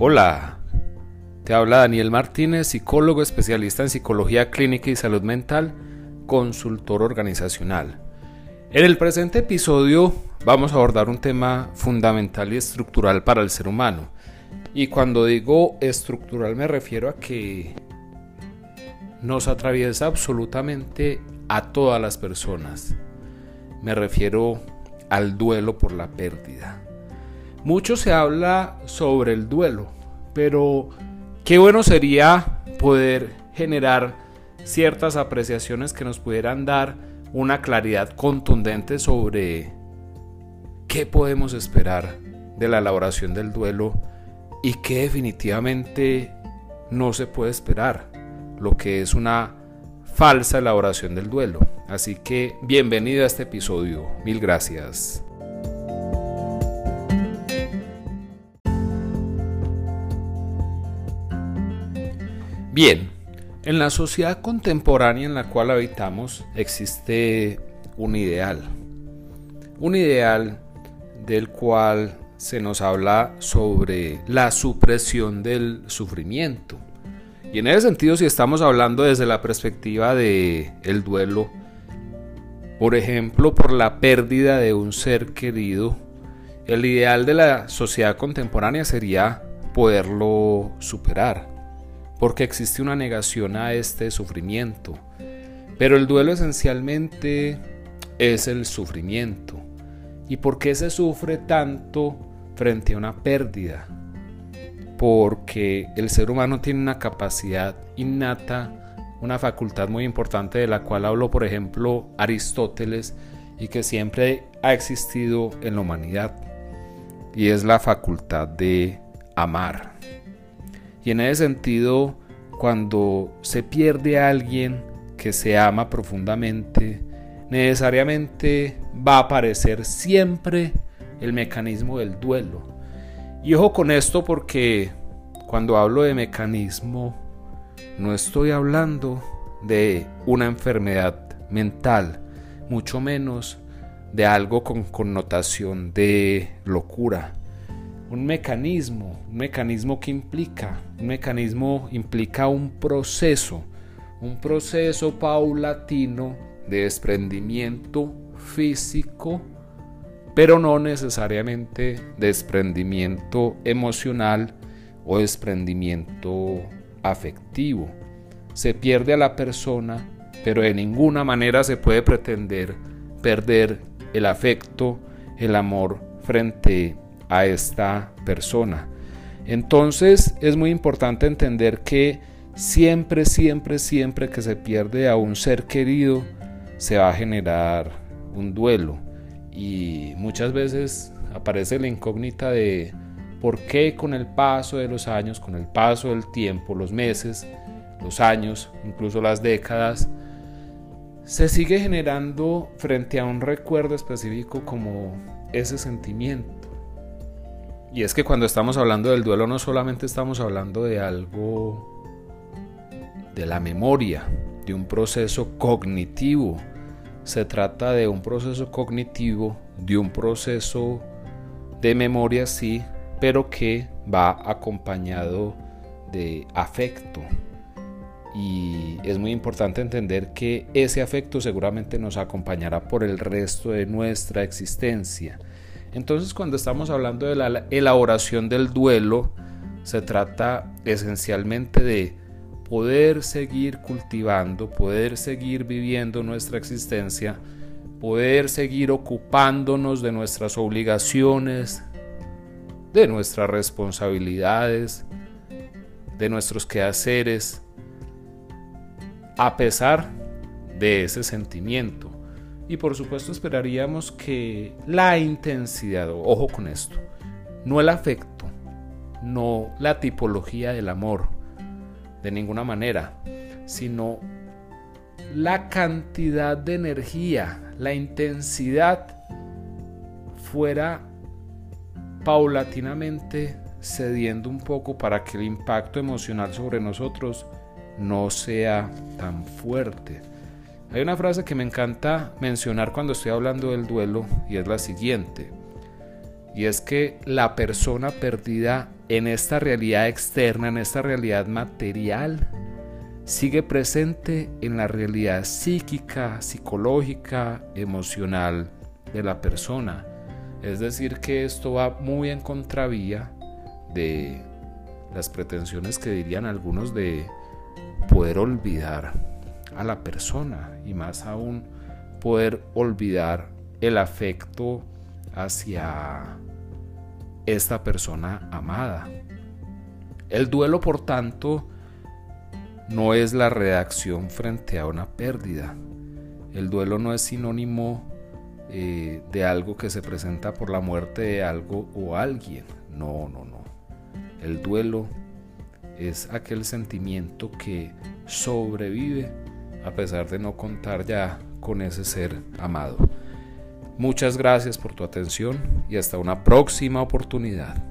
Hola, te habla Daniel Martínez, psicólogo especialista en psicología clínica y salud mental, consultor organizacional. En el presente episodio vamos a abordar un tema fundamental y estructural para el ser humano. Y cuando digo estructural me refiero a que nos atraviesa absolutamente a todas las personas. Me refiero al duelo por la pérdida. Mucho se habla sobre el duelo, pero qué bueno sería poder generar ciertas apreciaciones que nos pudieran dar una claridad contundente sobre qué podemos esperar de la elaboración del duelo y qué definitivamente no se puede esperar, lo que es una falsa elaboración del duelo. Así que bienvenido a este episodio. Mil gracias. Bien, en la sociedad contemporánea en la cual habitamos existe un ideal. Un ideal del cual se nos habla sobre la supresión del sufrimiento. Y en ese sentido, si estamos hablando desde la perspectiva de el duelo, por ejemplo, por la pérdida de un ser querido, el ideal de la sociedad contemporánea sería poderlo superar porque existe una negación a este sufrimiento. Pero el duelo esencialmente es el sufrimiento. ¿Y por qué se sufre tanto frente a una pérdida? Porque el ser humano tiene una capacidad innata, una facultad muy importante de la cual habló, por ejemplo, Aristóteles y que siempre ha existido en la humanidad. Y es la facultad de amar. Y en ese sentido, cuando se pierde a alguien que se ama profundamente, necesariamente va a aparecer siempre el mecanismo del duelo. Y ojo con esto porque cuando hablo de mecanismo, no estoy hablando de una enfermedad mental, mucho menos de algo con connotación de locura un mecanismo, un mecanismo que implica, un mecanismo implica un proceso, un proceso paulatino de desprendimiento físico, pero no necesariamente desprendimiento emocional o desprendimiento afectivo. Se pierde a la persona, pero de ninguna manera se puede pretender perder el afecto, el amor frente a a esta persona. Entonces es muy importante entender que siempre, siempre, siempre que se pierde a un ser querido, se va a generar un duelo. Y muchas veces aparece la incógnita de por qué con el paso de los años, con el paso del tiempo, los meses, los años, incluso las décadas, se sigue generando frente a un recuerdo específico como ese sentimiento y es que cuando estamos hablando del duelo no solamente estamos hablando de algo de la memoria, de un proceso cognitivo. Se trata de un proceso cognitivo, de un proceso de memoria, sí, pero que va acompañado de afecto. Y es muy importante entender que ese afecto seguramente nos acompañará por el resto de nuestra existencia. Entonces cuando estamos hablando de la elaboración del duelo, se trata esencialmente de poder seguir cultivando, poder seguir viviendo nuestra existencia, poder seguir ocupándonos de nuestras obligaciones, de nuestras responsabilidades, de nuestros quehaceres, a pesar de ese sentimiento. Y por supuesto esperaríamos que la intensidad, ojo con esto, no el afecto, no la tipología del amor, de ninguna manera, sino la cantidad de energía, la intensidad fuera paulatinamente cediendo un poco para que el impacto emocional sobre nosotros no sea tan fuerte. Hay una frase que me encanta mencionar cuando estoy hablando del duelo y es la siguiente. Y es que la persona perdida en esta realidad externa, en esta realidad material, sigue presente en la realidad psíquica, psicológica, emocional de la persona. Es decir, que esto va muy en contravía de las pretensiones que dirían algunos de poder olvidar a la persona y más aún poder olvidar el afecto hacia esta persona amada. El duelo, por tanto, no es la reacción frente a una pérdida. El duelo no es sinónimo eh, de algo que se presenta por la muerte de algo o alguien. No, no, no. El duelo es aquel sentimiento que sobrevive a pesar de no contar ya con ese ser amado. Muchas gracias por tu atención y hasta una próxima oportunidad.